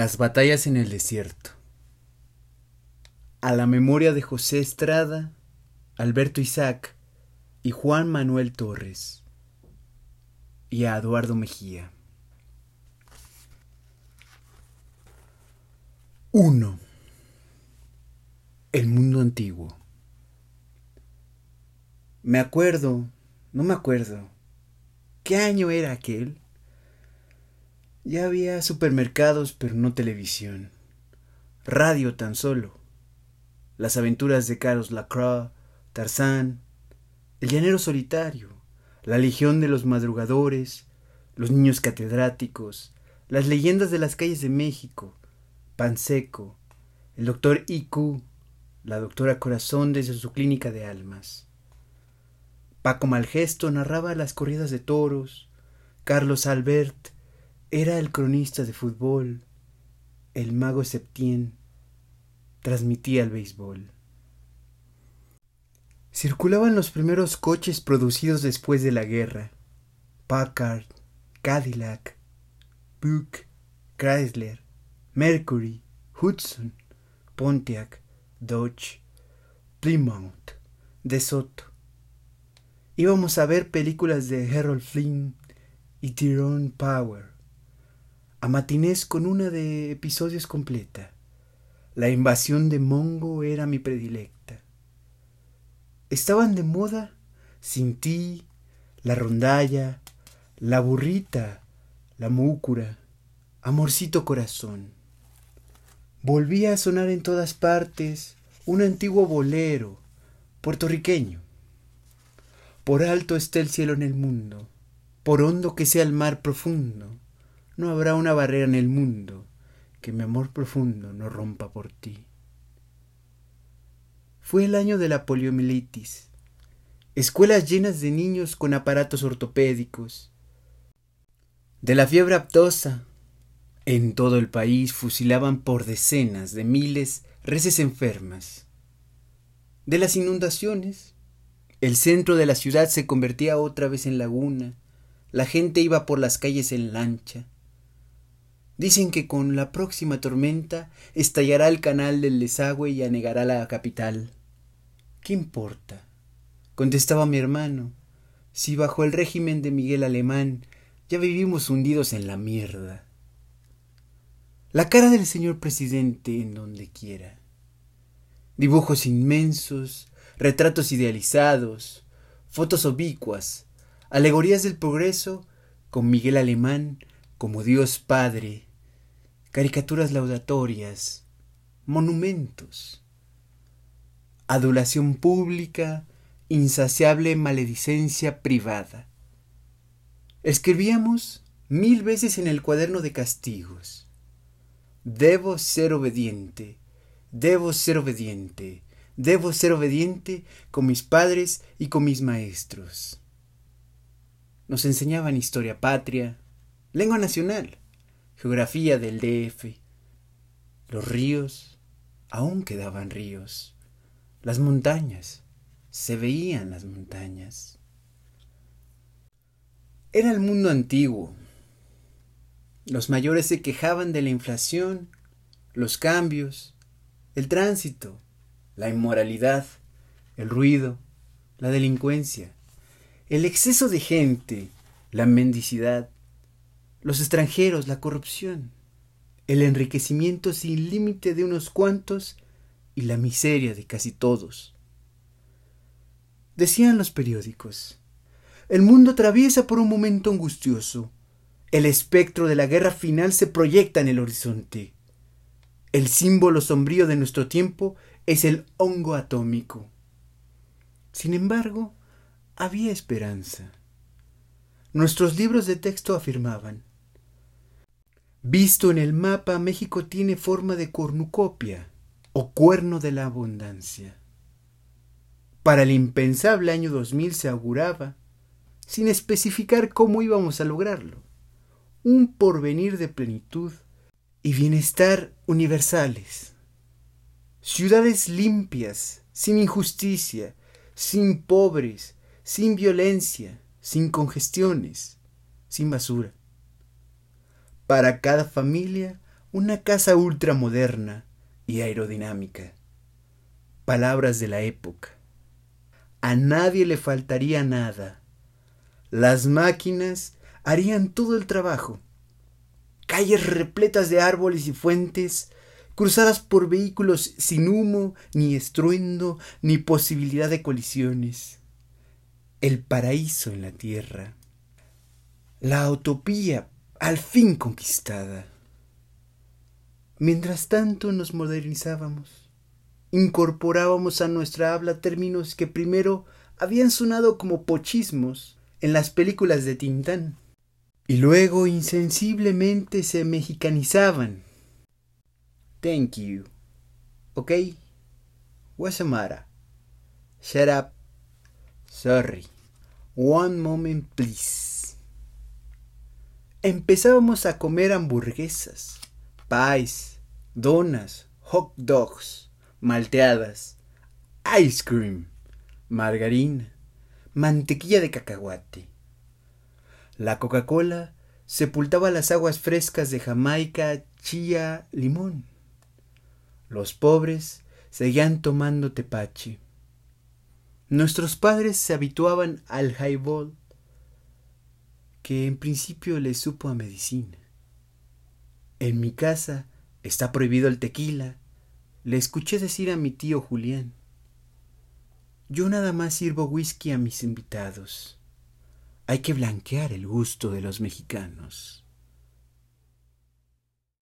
Las batallas en el desierto. A la memoria de José Estrada, Alberto Isaac y Juan Manuel Torres. Y a Eduardo Mejía. 1. El mundo antiguo. Me acuerdo, no me acuerdo. ¿Qué año era aquel? Ya había supermercados, pero no televisión. Radio tan solo. Las aventuras de Carlos Lacroix, Tarzán, El llanero solitario, La legión de los madrugadores, Los niños catedráticos, Las leyendas de las calles de México, Panseco, el doctor I.Q., la doctora Corazón desde su clínica de almas. Paco Malgesto narraba las corridas de toros, Carlos Albert era el cronista de fútbol. El mago Septién transmitía el béisbol. Circulaban los primeros coches producidos después de la guerra. Packard, Cadillac, Buick, Chrysler, Mercury, Hudson, Pontiac, Dodge, Plymouth, De Soto. Íbamos a ver películas de Harold Flynn y Tyrone Power a matinés con una de episodios completa. La invasión de Mongo era mi predilecta. Estaban de moda Sin ti, La Rondalla, La Burrita, La Múcura, Amorcito Corazón. Volvía a sonar en todas partes un antiguo bolero puertorriqueño. Por alto está el cielo en el mundo, por hondo que sea el mar profundo no habrá una barrera en el mundo que mi amor profundo no rompa por ti. Fue el año de la poliomielitis, escuelas llenas de niños con aparatos ortopédicos, de la fiebre aptosa. En todo el país fusilaban por decenas de miles reses enfermas. De las inundaciones, el centro de la ciudad se convertía otra vez en laguna, la gente iba por las calles en lancha, Dicen que con la próxima tormenta estallará el canal del desagüe y anegará la capital. ¿Qué importa? contestaba mi hermano. Si bajo el régimen de Miguel Alemán ya vivimos hundidos en la mierda. La cara del señor presidente en donde quiera. Dibujos inmensos, retratos idealizados, fotos oblicuas, alegorías del progreso con Miguel Alemán como Dios Padre caricaturas laudatorias, monumentos, adulación pública, insaciable maledicencia privada. Escribíamos mil veces en el cuaderno de castigos. Debo ser obediente, debo ser obediente, debo ser obediente con mis padres y con mis maestros. Nos enseñaban historia patria, lengua nacional, geografía del DF. Los ríos aún quedaban ríos. Las montañas, se veían las montañas. Era el mundo antiguo. Los mayores se quejaban de la inflación, los cambios, el tránsito, la inmoralidad, el ruido, la delincuencia, el exceso de gente, la mendicidad, los extranjeros, la corrupción, el enriquecimiento sin límite de unos cuantos y la miseria de casi todos. Decían los periódicos, el mundo atraviesa por un momento angustioso. El espectro de la guerra final se proyecta en el horizonte. El símbolo sombrío de nuestro tiempo es el hongo atómico. Sin embargo, había esperanza. Nuestros libros de texto afirmaban, Visto en el mapa, México tiene forma de cornucopia o cuerno de la abundancia. Para el impensable año 2000 se auguraba, sin especificar cómo íbamos a lograrlo, un porvenir de plenitud y bienestar universales. Ciudades limpias, sin injusticia, sin pobres, sin violencia, sin congestiones, sin basura para cada familia una casa ultramoderna y aerodinámica. Palabras de la época. A nadie le faltaría nada. Las máquinas harían todo el trabajo. Calles repletas de árboles y fuentes, cruzadas por vehículos sin humo, ni estruendo, ni posibilidad de colisiones. El paraíso en la tierra. La utopía al fin conquistada. Mientras tanto nos modernizábamos, incorporábamos a nuestra habla términos que primero habían sonado como pochismos en las películas de Tintán y luego insensiblemente se mexicanizaban. Thank you. ¿Ok? What's the matter? Shut up. Sorry. One moment, please. Empezábamos a comer hamburguesas pies, donas, hot dogs, malteadas, ice cream, margarina, mantequilla de cacahuate. La Coca-Cola sepultaba las aguas frescas de Jamaica, chía, limón. Los pobres seguían tomando tepache. Nuestros padres se habituaban al highball, que en principio les supo a medicina. En mi casa está prohibido el tequila, le escuché decir a mi tío Julián. Yo nada más sirvo whisky a mis invitados. Hay que blanquear el gusto de los mexicanos.